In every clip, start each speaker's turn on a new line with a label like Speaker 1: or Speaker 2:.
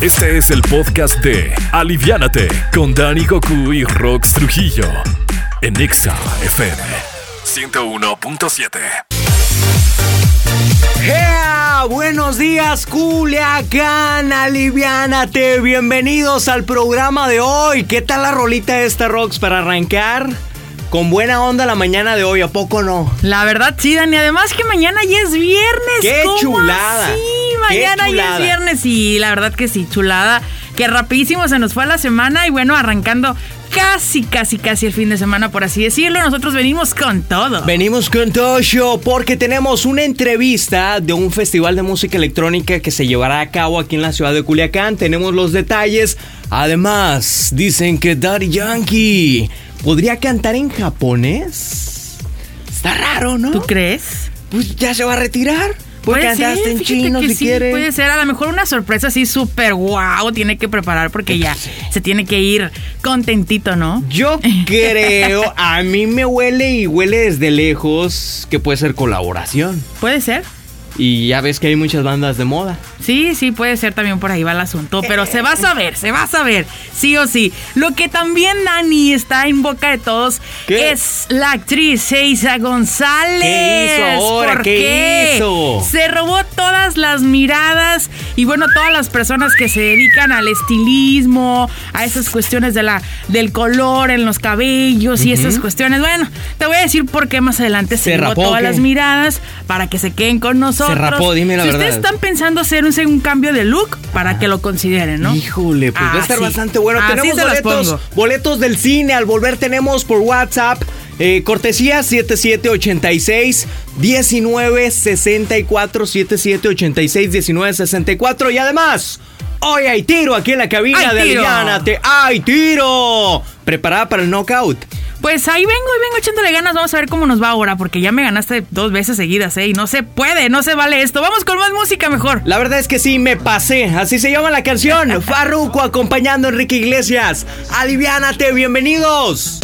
Speaker 1: Este es el podcast de Aliviánate con Dani Goku y Rox Trujillo en Exa FM 101.7.
Speaker 2: ¡Ea! Buenos días, Culiacán, aliviánate. Bienvenidos al programa de hoy. ¿Qué tal la rolita esta, Rox, para arrancar? Con buena onda la mañana de hoy, ¿a poco no?
Speaker 3: La verdad, sí, Dani. Además que mañana ya es viernes.
Speaker 2: ¡Qué
Speaker 3: ¿Cómo
Speaker 2: chulada!
Speaker 3: Sí,
Speaker 2: ¡Qué
Speaker 3: mañana
Speaker 2: chulada!
Speaker 3: es viernes y la verdad que sí, chulada. Que rapidísimo se nos fue la semana y bueno, arrancando casi, casi, casi el fin de semana, por así decirlo. Nosotros venimos con todo.
Speaker 2: Venimos con todo show porque tenemos una entrevista de un festival de música electrónica que se llevará a cabo aquí en la ciudad de Culiacán. Tenemos los detalles. Además, dicen que Daddy Yankee podría cantar en japonés. Está raro, ¿no?
Speaker 3: ¿Tú crees?
Speaker 2: Pues ya se va a retirar. Puede cantar
Speaker 3: ser,
Speaker 2: en chino
Speaker 3: que
Speaker 2: si
Speaker 3: sí,
Speaker 2: quiere.
Speaker 3: Puede ser, a lo mejor una sorpresa así súper guau tiene que preparar porque ya se tiene que ir contentito, ¿no?
Speaker 2: Yo creo, a mí me huele y huele desde lejos que puede ser colaboración.
Speaker 3: Puede ser.
Speaker 2: Y ya ves que hay muchas bandas de moda.
Speaker 3: Sí, sí, puede ser también por ahí va el asunto, pero se va a saber, se va a saber, sí o sí. Lo que también, Dani, está en boca de todos
Speaker 2: ¿Qué?
Speaker 3: es la actriz Seiza González.
Speaker 2: ¿Qué hizo ahora?
Speaker 3: ¿Por
Speaker 2: ¿Qué hizo?
Speaker 3: Se robó todas las miradas y bueno, todas las personas que se dedican al estilismo, a esas cuestiones de la, del color en los cabellos y esas cuestiones. Bueno, te voy a decir por qué más adelante se,
Speaker 2: ¿Se
Speaker 3: robó todas
Speaker 2: qué?
Speaker 3: las miradas para que se queden con nosotros.
Speaker 2: Rapó, dime la
Speaker 3: si
Speaker 2: verdad.
Speaker 3: ustedes están pensando hacer un, un cambio de look, para que lo consideren, ¿no?
Speaker 2: Híjole, pues va a estar bastante bueno. Tenemos
Speaker 3: se
Speaker 2: boletos, boletos del cine. Al volver tenemos por WhatsApp. eh, cortesía 7786 1964 7786 1964 y además hoy hay tiro aquí en la cabina
Speaker 3: ¡Hay
Speaker 2: de
Speaker 3: tiro!
Speaker 2: ¡Hay tiro! Preparada para el knockout.
Speaker 3: Pues ahí vengo y vengo echándole ganas. Vamos a ver cómo nos va ahora, porque ya me ganaste dos veces seguidas, ¿eh? Y no se puede, no se vale esto. Vamos con más música mejor.
Speaker 2: La verdad es que sí, me pasé. Así se llama la canción. Farruko acompañando a Enrique Iglesias. Aliviánate, bienvenidos.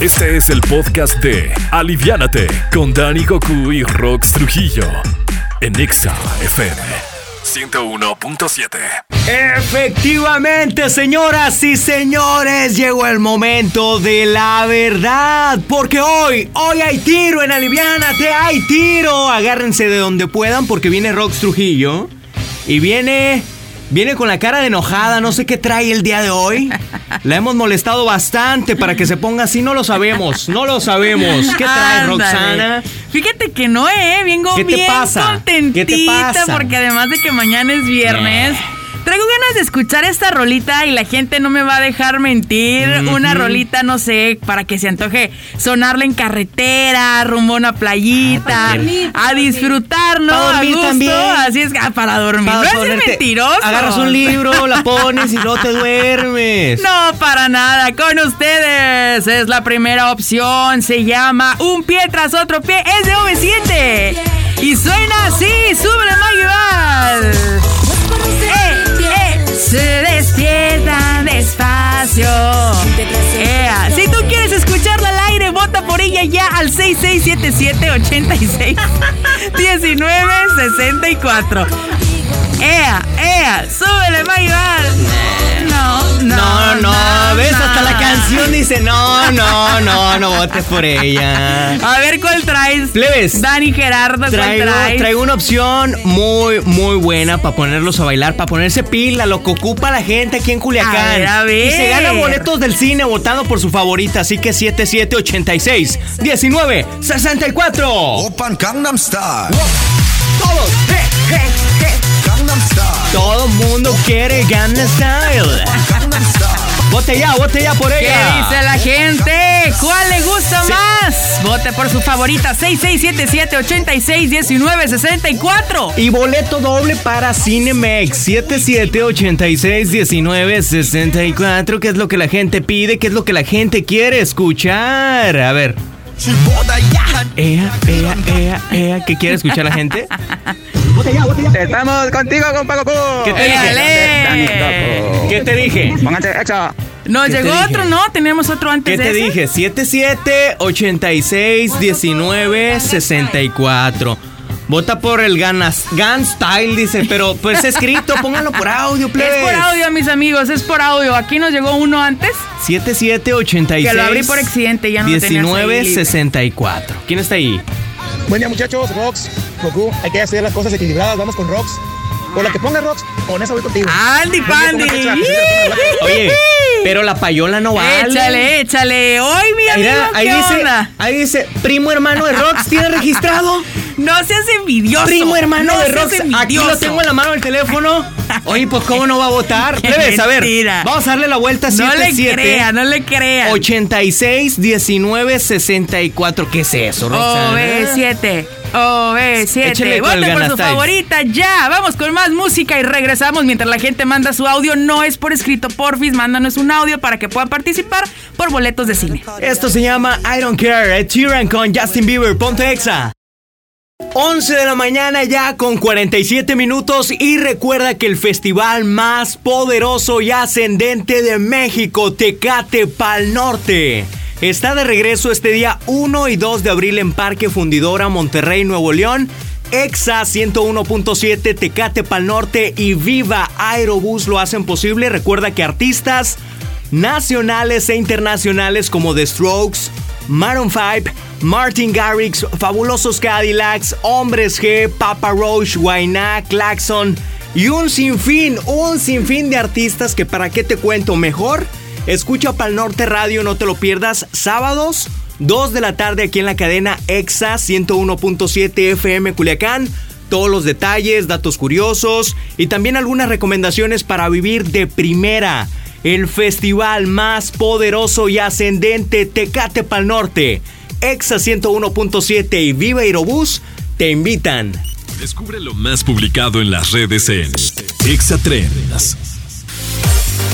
Speaker 1: Este es el podcast de Aliviánate con Dani Goku y Rox Trujillo en Exa FM 101.7.
Speaker 2: Efectivamente, señoras y señores, llegó el momento de la verdad. Porque hoy, hoy hay tiro en Aliviánate, hay tiro. Agárrense de donde puedan porque viene Rox Trujillo. Y viene, viene con la cara de enojada, no sé qué trae el día de hoy. La hemos molestado bastante para que se ponga así, no lo sabemos, no lo sabemos. ¿Qué trae
Speaker 3: Ándale.
Speaker 2: Roxana?
Speaker 3: Fíjate que no, ¿eh? Vengo
Speaker 2: ¿Qué te
Speaker 3: bien
Speaker 2: pasa?
Speaker 3: contentita
Speaker 2: ¿Qué te pasa?
Speaker 3: porque además de que mañana es viernes... Traigo ganas de escuchar esta rolita y la gente no me va a dejar mentir. Una rolita, no sé, para que se antoje sonarla en carretera, rumbo a una playita, a disfrutar, ¿no?
Speaker 2: Para dormir
Speaker 3: a gusto.
Speaker 2: también.
Speaker 3: Así es, ah, para dormir.
Speaker 2: Para
Speaker 3: no es mentiroso.
Speaker 2: Agarras un libro, la pones y no te duermes.
Speaker 3: No, para nada. Con ustedes es la primera opción. Se llama Un pie tras otro pie. Es de V7. Al 6677 86 1964. Ea, ea, súbele, Maguival. No, no.
Speaker 2: No, no, ves, hasta la
Speaker 3: no.
Speaker 2: canción dice, no, no, no, no votes por ella.
Speaker 3: A ver cuál traes.
Speaker 2: Plebes.
Speaker 3: Dani Gerardo, ¿cuál
Speaker 2: Traigo,
Speaker 3: traes?
Speaker 2: traigo una opción muy, muy buena para ponerlos a bailar, para ponerse pila, lo que ocupa la gente aquí en Culiacán.
Speaker 3: A ver, a ver.
Speaker 2: Y se gana boletos del cine votando por su favorita, así que 7786 19 64.
Speaker 4: Open Gangnam Style.
Speaker 2: Todos, eh, eh, eh. Todo mundo quiere Gangnam Style. Vote ya, vote ya por ella.
Speaker 3: ¿Qué dice la gente? ¿Cuál le gusta más? Vote por su favorita 6677-861964.
Speaker 2: Y boleto doble para Cinemex 7786-1964. ¿Qué es lo que la gente pide? ¿Qué es lo que la gente quiere escuchar? A ver. Ea, ea, ea, ea, ¿qué quiere escuchar la gente?
Speaker 5: Estamos contigo, compa Goku.
Speaker 2: ¿Qué te dije? ¿Qué te dije?
Speaker 5: Pónganse hecho.
Speaker 3: Nos
Speaker 2: ¿Qué te
Speaker 3: llegó
Speaker 2: dije?
Speaker 3: otro, ¿no? Tenemos otro antes
Speaker 2: ¿Qué
Speaker 3: de
Speaker 2: te
Speaker 3: ese.
Speaker 2: dije? 77 86 19 64. Vota por el Ganas, Gun Style, dice, pero pues escrito, pónganlo por audio, plebes.
Speaker 3: Es por audio, mis amigos, es por audio. Aquí nos llegó uno antes
Speaker 2: 7786.
Speaker 3: que lo abrí por accidente, ya no lo tenías ahí libre.
Speaker 2: 1964. ¿Quién está ahí?
Speaker 5: Buen día, muchachos. Rox, Goku, hay que hacer las cosas equilibradas. Vamos con Rox. Por la que ponga Rox, con esa voy contigo.
Speaker 3: Andy Pandy.
Speaker 2: Oye, pero la payola no vale.
Speaker 3: Échale, échale. Hoy, mi amigo,
Speaker 2: Mira, ahí
Speaker 3: ¿qué
Speaker 2: dice,
Speaker 3: onda?
Speaker 2: ahí dice, primo hermano de Rox, ¿tiene registrado?
Speaker 3: No seas envidioso.
Speaker 2: Primo hermano
Speaker 3: no
Speaker 2: de Rox, aquí lo tengo en la mano el teléfono. Oye, pues cómo no va a votar. Plebes, a ver, vamos a darle la vuelta
Speaker 3: No le
Speaker 2: 77
Speaker 3: crea, no le crea.
Speaker 2: 86 19 64. ¿Qué es eso, Roxana?
Speaker 3: OB7, OB7.
Speaker 2: Échale con el
Speaker 3: Voten por su favorita ya. Vamos con más música y regresamos mientras la gente manda su audio. No es por escrito, porfis. Mándanos un audio para que puedan participar por boletos de cine.
Speaker 2: Esto se llama I Don't Care, Ed Sheeran con Justin Bieber, ponte exa. 11 de la mañana ya con 47 minutos y recuerda que el festival más poderoso y ascendente de México, Tecate Pal Norte, está de regreso este día 1 y 2 de abril en Parque Fundidora, Monterrey, Nuevo León. Exa 101.7, Tecate Pal Norte y Viva Aerobús lo hacen posible. Recuerda que artistas nacionales e internacionales como The Strokes, Maroon 5, Martin Garrix, Fabulosos Cadillacs, Hombres G, Papa Roach, Wainá, Claxon y un sinfín, un sinfín de artistas que para qué te cuento mejor. Escucha Pal Norte Radio, no te lo pierdas, sábados 2 de la tarde aquí en la cadena EXA 101.7 FM Culiacán. Todos los detalles, datos curiosos y también algunas recomendaciones para vivir de primera. El festival más poderoso y ascendente Tecate Pal Norte. EXA 101.7 y Viva Aerobús te invitan.
Speaker 1: Descubre lo más publicado en las redes en Exa.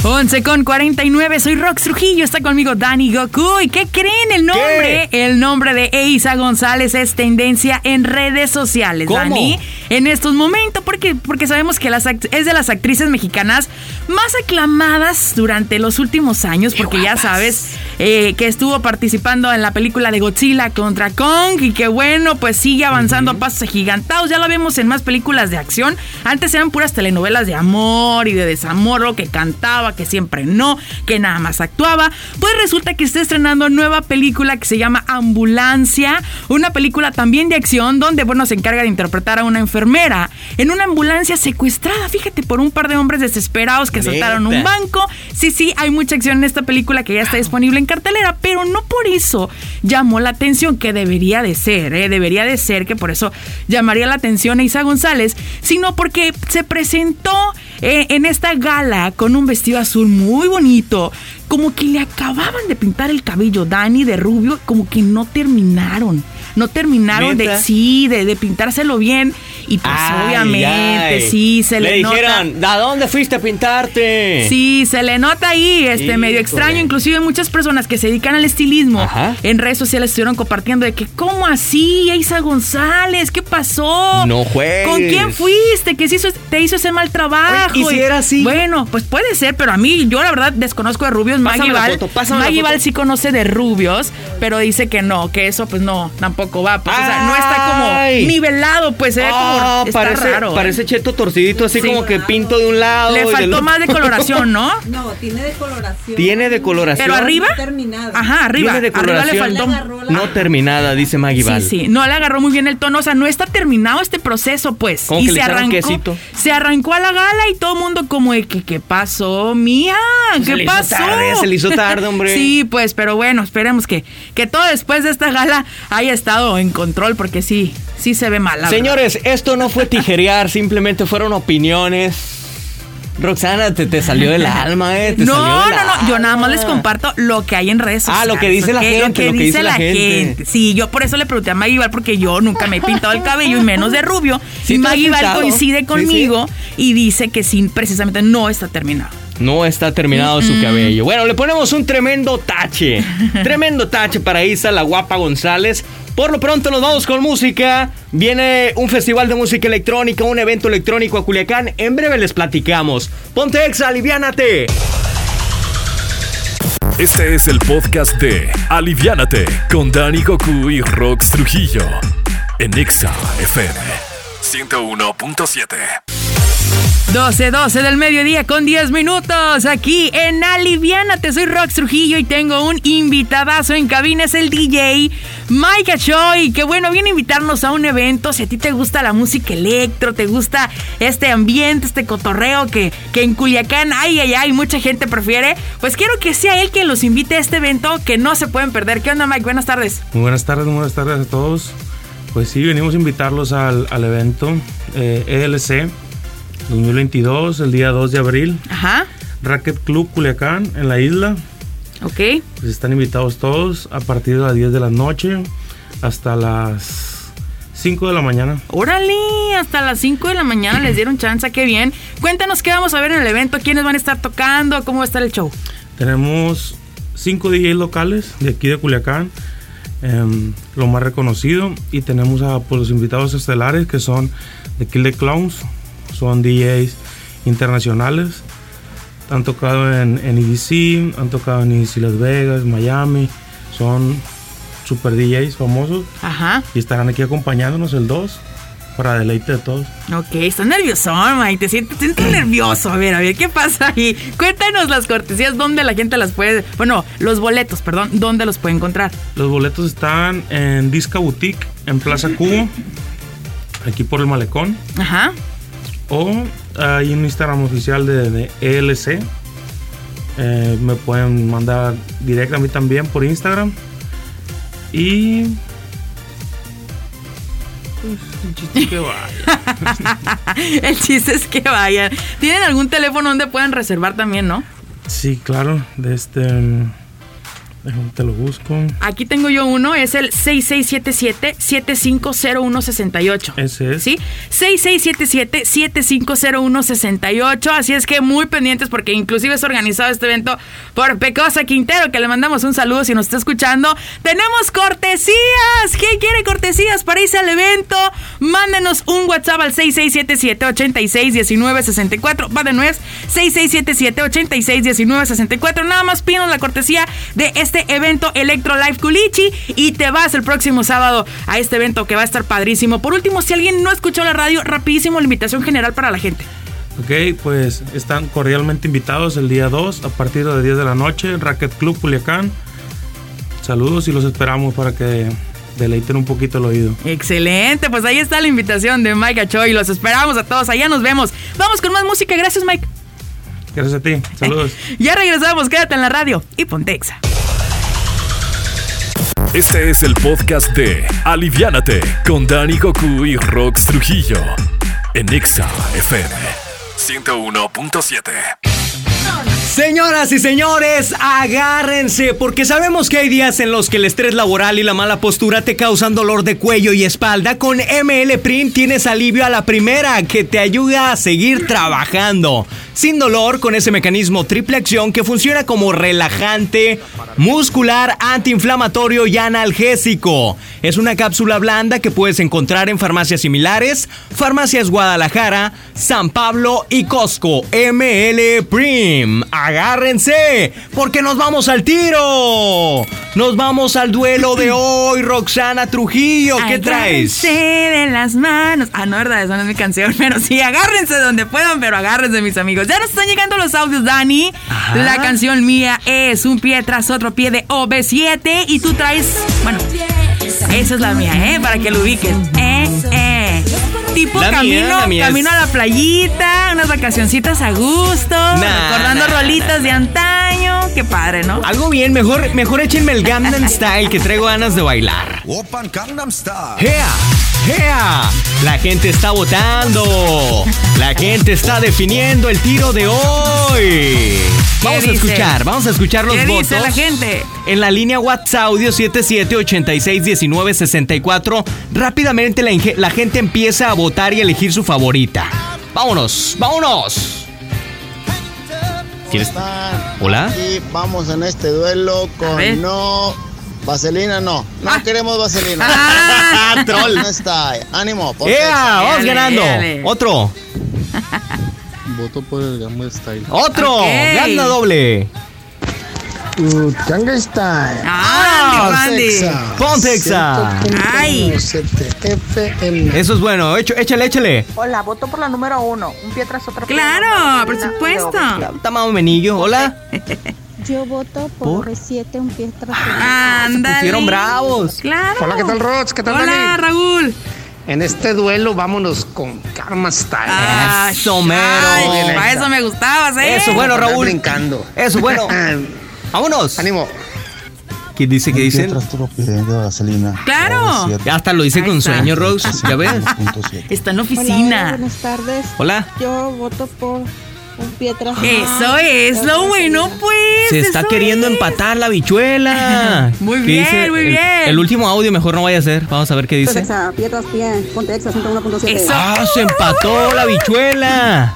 Speaker 3: 11 con 49, soy Rox Trujillo, está conmigo Dani Goku. ¿Y qué creen? El nombre, el nombre de Eiza González es tendencia en redes sociales,
Speaker 2: ¿Cómo?
Speaker 3: Dani. En estos momentos, porque, porque sabemos que las es de las actrices mexicanas más aclamadas durante los últimos años, porque ya sabes eh, que estuvo participando en la película de Godzilla contra Kong y que bueno, pues sigue avanzando a pasos agigantados. Ya lo vemos en más películas de acción. Antes eran puras telenovelas de amor y de desamor, lo que cantaba, que siempre no, que nada más actuaba. Pues resulta que está estrenando nueva película que se llama Ambulancia, una película también de acción donde bueno se encarga de interpretar a una enfermera en una ambulancia secuestrada, fíjate, por un par de hombres desesperados que asaltaron un banco. Sí, sí, hay mucha acción en esta película que ya está disponible en cartelera, pero no por eso llamó la atención que debería de ser, ¿eh? debería de ser que por eso llamaría la atención a Isa González, sino porque se presentó eh, en esta gala con un vestido azul muy bonito, como que le acababan de pintar el cabello Dani de rubio, como que no terminaron. No terminaron de, sí, de, de pintárselo bien. Y pues
Speaker 2: Ay,
Speaker 3: obviamente,
Speaker 2: ay.
Speaker 3: sí, se le, nota.
Speaker 2: dijeron, ¿a dónde fuiste a pintarte?
Speaker 3: Sí, se le nota ahí, este, medio extraño. Inclusive muchas personas que se dedican al estilismo
Speaker 2: Ajá.
Speaker 3: en redes sociales estuvieron compartiendo de que, ¿cómo así, Isa González? ¿Qué pasó?
Speaker 2: No juegues.
Speaker 3: ¿Con quién fuiste? ¿Que se hizo- te hizo ese mal trabajo?
Speaker 2: Oye, ¿y si era así?
Speaker 3: Bueno, pues puede ser, pero a mí, yo la verdad desconozco de rubios. Maggie Val, Maggie. Val sí conoce de rubios, pero dice que no, que eso pues no, tampoco va. Pues, o sea, no está como nivelado, pues se ve
Speaker 2: Ah.
Speaker 3: Está
Speaker 2: parece,
Speaker 3: raro. ¿eh?
Speaker 2: parece cheto torcidito, así
Speaker 3: Sí.
Speaker 2: como que pinto de un lado.
Speaker 3: Le
Speaker 2: del
Speaker 3: faltó más de coloración, ¿no?
Speaker 6: No, tiene decoloración.
Speaker 2: Tiene decoloración.
Speaker 3: Pero arriba.
Speaker 6: No terminada.
Speaker 3: Ajá, arriba.
Speaker 2: Tiene
Speaker 3: Arriba le faltó.
Speaker 6: La-
Speaker 2: No terminada, dice Maggie
Speaker 3: Sí,
Speaker 2: Val.
Speaker 3: sí, no le agarró muy bien el tono, o sea, no está terminado este proceso, pues.
Speaker 2: Como
Speaker 3: y
Speaker 2: que
Speaker 3: se arrancó,
Speaker 2: quesito.
Speaker 3: se arrancó a la gala y todo el mundo como de que qué pasó, mía,
Speaker 2: Se
Speaker 3: qué
Speaker 2: hizo
Speaker 3: pasó.
Speaker 2: tarde, se le hizo tarde, hombre.
Speaker 3: sí, pues, pero bueno, esperemos que que todo después de esta gala haya estado en control porque sí, sí se ve mal. verdad.
Speaker 2: Señores, esto no fue tijerear, simplemente fueron opiniones. Roxana, te, te salió del alma, ¿eh? Te
Speaker 3: No,
Speaker 2: salió
Speaker 3: no, no, yo nada más les comparto lo que hay en redes
Speaker 2: Ah,
Speaker 3: sociales.
Speaker 2: lo que dice la
Speaker 3: ¿ok?
Speaker 2: gente,
Speaker 3: Lo que, dice, la gente. Sí, yo por eso le pregunté a Maggie Val porque yo nunca me he pintado el cabello y menos de rubio.
Speaker 2: Sí
Speaker 3: y Maggie Val coincide
Speaker 2: Sí,
Speaker 3: conmigo y dice que sí, precisamente no está terminado.
Speaker 2: No está terminado su cabello. Bueno, le ponemos un tremendo tache. tremendo tache para Isa, la guapa González. Por lo pronto nos vamos con música. Viene un festival de música electrónica, un evento electrónico a Culiacán. En breve les platicamos. Ponte exa, aliviánate.
Speaker 1: Este es el podcast de Aliviánate con Dani Goku y Rox Trujillo en Exa FM 101.7.
Speaker 3: 12, 12 del mediodía con 10 minutos aquí en Aliviánate. Soy Rox Trujillo y tengo un invitadazo en cabina. Es el DJ Mike Choi. Que bueno, viene a invitarnos a un evento. Si a ti te gusta la música electro, te gusta este ambiente, este cotorreo que, que en Culiacán, ay, ay, ay, mucha gente prefiere. Pues quiero que sea él quien los invite a este evento que no se pueden perder. ¿Qué onda, Mike? Buenas tardes.
Speaker 6: Muy buenas tardes, muy buenas tardes a todos. Pues sí, venimos a invitarlos al, al evento eh, ELC 2022, el día 2 de abril.
Speaker 3: Ajá.
Speaker 6: Racket Club Culiacán, en la isla.
Speaker 3: Ok.
Speaker 6: Pues están invitados todos a partir de las 10 de la noche hasta las 5 de la mañana.
Speaker 3: Órale, hasta las 5 de la mañana les dieron chance, qué bien. Cuéntanos qué vamos a ver en el evento, quiénes van a estar tocando, cómo va a estar el show.
Speaker 6: Tenemos 5 DJs locales de aquí de Culiacán, em, lo más reconocido. Y tenemos a pues, los invitados estelares que son de Kill the Clowns, son DJs internacionales. Han tocado en, en EDC, han tocado en EDC Las Vegas, Miami. Son super DJs famosos
Speaker 3: Ajá.
Speaker 6: y estarán aquí acompañándonos el 2 para deleite de todos.
Speaker 3: Ok, estás nervioso, Mike. Te sientes, te sientes nervioso. A ver, a ver, ¿qué pasa ahí? Cuéntanos las cortesías, dónde la gente las puede. Bueno, los boletos, perdón, dónde los puede encontrar.
Speaker 6: Los boletos están en Disca Boutique, en Plaza Cubo, aquí por el Malecón.
Speaker 3: Ajá.
Speaker 6: O hay un Instagram oficial de, de ELC. Eh, me pueden mandar directo a mí también por Instagram. Y. Pues, el chiste es que vaya.
Speaker 3: El chiste es que vayan. ¿Tienen algún teléfono donde puedan reservar también, no?
Speaker 6: Sí, claro. De este. Déjame te lo busco.
Speaker 3: Aquí tengo yo uno, es el 6677-750168.
Speaker 6: Ese es.
Speaker 3: ¿Sí? 6677-750168. Así es que muy pendientes porque inclusive es organizado este evento por Pecosa Quintero, que le mandamos un saludo si nos está escuchando. Tenemos cortesías. ¿Quién quiere cortesías para irse al evento? Mándenos un WhatsApp al 6677-861964. Va de nuez. 6677-861964. Nada más pinos la cortesía de este evento Electro Live Culichi y te vas el próximo sábado a este evento que va a estar padrísimo. Por último, si alguien no escuchó la radio, rapidísimo la invitación general para la gente.
Speaker 6: Ok, pues están cordialmente invitados el día 2 a partir de 10 de la noche, Racket Club Culiacán. Saludos y los esperamos para que deleiten un poquito el oído.
Speaker 3: Excelente, pues ahí está la invitación de Mike Achoy. Los esperamos a todos, allá nos vemos. Vamos con más música, gracias Mike.
Speaker 6: Gracias a ti, saludos.
Speaker 3: Ya regresamos, quédate en la radio y Pontexa.
Speaker 1: Este es el podcast de Aliviánate con Dani Goku y Rox Trujillo en Exa FM 101.7.
Speaker 2: Señoras y señores, agárrense, porque sabemos que hay días en los que el estrés laboral y la mala postura te causan dolor de cuello y espalda. Con ML Print tienes alivio a la primera que te ayuda a seguir trabajando. Sin dolor, con ese mecanismo triple acción que funciona como relajante, muscular, antiinflamatorio y analgésico. Es una cápsula blanda que puedes encontrar en farmacias similares, Farmacias Guadalajara, San Pablo y Costco. ML Prim. Agárrense, porque nos vamos al tiro. Nos vamos al duelo de hoy, Roxana Trujillo. ¿Qué traes?
Speaker 3: Agárrense de las manos. Ah, no, verdad, esa no es mi canción, pero sí, agárrense donde puedan, pero agárrense, mis amigos. Ya nos están llegando los audios, Dani.
Speaker 2: Ajá.
Speaker 3: La canción mía es un pie tras otro pie de OB7 y tú traes, bueno, esa es la mía, ¿eh? Para que lo ubiques. Eh, eh. Tipo
Speaker 2: La
Speaker 3: camino,
Speaker 2: la mía es-
Speaker 3: camino a la playita, unas vacacioncita a gusto, recordando
Speaker 2: nah,
Speaker 3: rolitas de antaño. Qué padre, ¿no?
Speaker 2: Algo bien, mejor, mejor échenme el Gangnam Style que traigo ganas de bailar.
Speaker 4: Open Gangnam Style.
Speaker 2: ¡Ea! La gente está votando. La gente está definiendo el tiro de hoy. Vamos a escuchar, vamos a escuchar los
Speaker 3: ¿Qué
Speaker 2: votos.
Speaker 3: dice la gente?
Speaker 2: En la línea WhatsApp audio 77861964, rápidamente la, gente empieza a votar y elegir su favorita. Vámonos, vámonos. ¿Quieres?
Speaker 7: están?
Speaker 2: Hola.
Speaker 7: Aquí vamos en este duelo
Speaker 3: A
Speaker 7: con no. Vaselina no. No
Speaker 3: Ah.
Speaker 7: queremos vaselina.
Speaker 3: Ah,
Speaker 2: troll.
Speaker 7: No está. Ánimo. ponte
Speaker 2: ¡Ea! Vamos ganando.
Speaker 3: dale.
Speaker 2: Otro,
Speaker 7: Voto por el Gamma Style.
Speaker 2: otro.
Speaker 3: Ok.
Speaker 2: Gana doble.
Speaker 8: Gangnam Style.
Speaker 3: Ah, Randy, Randy.
Speaker 2: Ponte Exa.
Speaker 3: Ay.
Speaker 8: FM.
Speaker 2: Eso es bueno. Echo- Échale, échale.
Speaker 9: Hola, voto por la número uno. Un pie tras otro pie.
Speaker 3: Claro, por supuesto.
Speaker 2: Está menillo. Hola.
Speaker 10: Yo voto por,
Speaker 2: ¿Por?
Speaker 10: 7 un pie tras
Speaker 3: Ándale.
Speaker 2: pusieron bravos.
Speaker 3: Claro.
Speaker 8: Hola, ¿qué tal, Rox? ¿Qué tal,
Speaker 3: Hola,
Speaker 8: Dani?
Speaker 3: Raúl.
Speaker 8: En este duelo, vámonos con Karma Style.
Speaker 3: Ah,
Speaker 2: Eso, mero.
Speaker 3: ay, para eso me gustabas, ¿eh?
Speaker 2: Eso, bueno, Raúl.
Speaker 8: brincando.
Speaker 2: Eso, bueno. Vámonos.
Speaker 8: Ánimo.
Speaker 2: ¿Quién dice que dicen?
Speaker 11: gasolina.
Speaker 3: Claro.
Speaker 2: Ya hasta lo hice
Speaker 3: Ahí
Speaker 2: con sueño, Rose. ¿Ya ves?
Speaker 3: Está en la
Speaker 10: Hola, hola,
Speaker 3: oficina.
Speaker 10: buenas tardes.
Speaker 2: Hola.
Speaker 10: Yo voto por un pie tras
Speaker 3: Eso es lo bueno, pues.
Speaker 2: Se está
Speaker 3: eso
Speaker 2: queriendo
Speaker 3: es.
Speaker 2: empatar la bichuela.
Speaker 3: Muy
Speaker 2: ¿Qué
Speaker 3: bien,
Speaker 2: dice?
Speaker 3: muy
Speaker 2: El-
Speaker 3: bien.
Speaker 2: El, último audio mejor no vaya a ser. Vamos a ver qué dice.
Speaker 10: pie tras pie. Ponte Exa 101.7.
Speaker 3: Eso.
Speaker 2: ¡Ah, se empató la bichuela!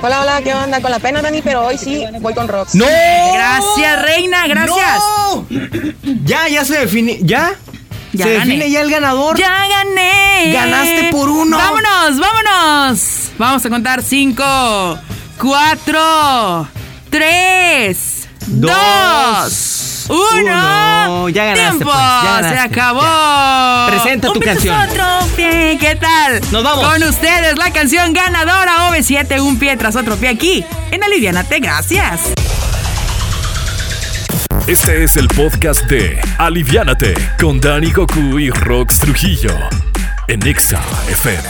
Speaker 9: Hola, hola, ¿qué onda? Con la pena, Dani, pero hoy sí voy con Rox.
Speaker 2: ¡No!
Speaker 3: Gracias, reina, gracias.
Speaker 2: ¡No! Ya, ya se define. ¿Ya?
Speaker 3: Ya
Speaker 2: se
Speaker 3: gané.
Speaker 2: define ya el ganador.
Speaker 3: Ya gané.
Speaker 2: Ganaste por uno.
Speaker 3: Vámonos, vámonos. Vamos a contar cinco, cuatro, tres,
Speaker 2: Dos,
Speaker 3: dos, uno.
Speaker 2: uno. Ya ganaste,
Speaker 3: Tiempo.
Speaker 2: pues, ya ganaste,
Speaker 3: Se acabó.
Speaker 2: ya. Presenta
Speaker 3: Un
Speaker 2: tu canción.
Speaker 3: otro pie. ¿Qué tal?
Speaker 2: Nos vamos.
Speaker 3: Con ustedes la canción ganadora OV7, un pie tras otro pie aquí en Alivianate. Gracias.
Speaker 1: Este es el podcast de Aliviánate con Dani Goku y Rox Trujillo en Exa FM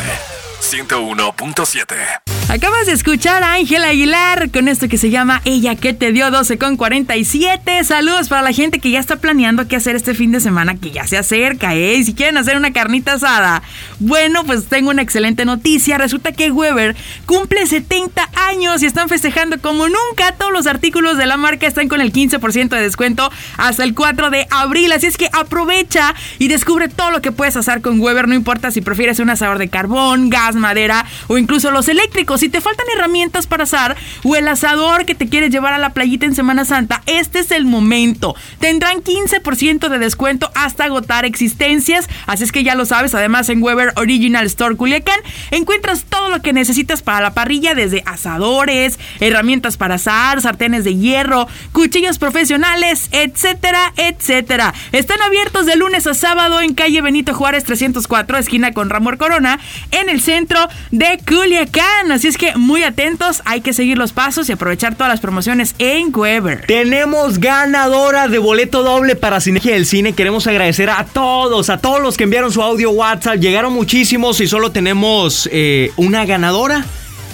Speaker 1: 101.7.
Speaker 3: Acabas de escuchar a Ángel Aguilar con esto que se llama Ella que te dio 12 con 47. Saludos para la gente que ya está planeando qué hacer este fin de semana que ya se acerca, ¿eh? Y si quieren hacer una carnita asada. Bueno, pues tengo una excelente noticia. Resulta que Weber cumple 70 años y están festejando como nunca. Todos los artículos de la marca están con el 15% de descuento hasta el 4 de abril. Así es que aprovecha y descubre todo lo que puedes hacer con Weber. No importa si prefieres un asador de carbón, gas, madera o incluso los eléctricos. Si te faltan herramientas para asar o el asador que te quieres llevar a la playita en Semana Santa, este es el momento. Tendrán 15% de descuento hasta agotar existencias. Así es que ya lo sabes. Además, en Weber Original Store Culiacán encuentras todo lo que necesitas para la parrilla, desde asadores, herramientas para asar, sartenes de hierro, cuchillos profesionales, etcétera, etcétera. Están abiertos de lunes a sábado en calle Benito Juárez 304, esquina con Ramón Corona, en el centro de Culiacán. Así es que muy atentos, hay que seguir los pasos y aprovechar todas las promociones en Weber.
Speaker 2: Tenemos ganadora de boleto doble para Sinergia del Cine. Queremos agradecer a todos, a todos los que enviaron su audio WhatsApp. Llegaron muchísimos y solo tenemos eh, una ganadora.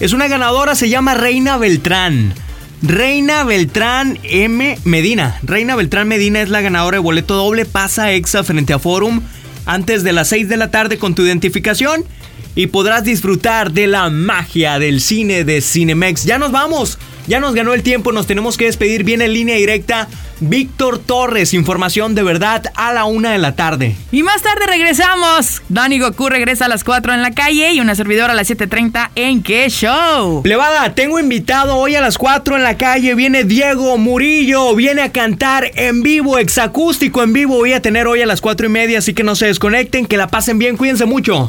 Speaker 2: Es una ganadora, se llama Reina Beltrán. Reina Beltrán M. Medina. Reina Beltrán Medina es la ganadora de boleto doble. Pasa Exa frente a Forum antes de las 6 de la tarde con tu identificación y podrás disfrutar de la magia del cine de Cinemex. Ya nos vamos, ya nos ganó el tiempo, nos tenemos que despedir. Viene en línea directa Víctor Torres, información de verdad a la una de la tarde.
Speaker 3: Y más tarde regresamos. Dani Goku regresa a las 4 en la calle y una servidora a las 7.30 en qué show.
Speaker 2: Plebada, tengo invitado hoy a las 4 en la calle. Viene Diego Murillo, viene a cantar en vivo, exacústico en vivo. Voy a tener hoy a las 4 y media, así que no se desconecten, que la pasen bien, cuídense mucho.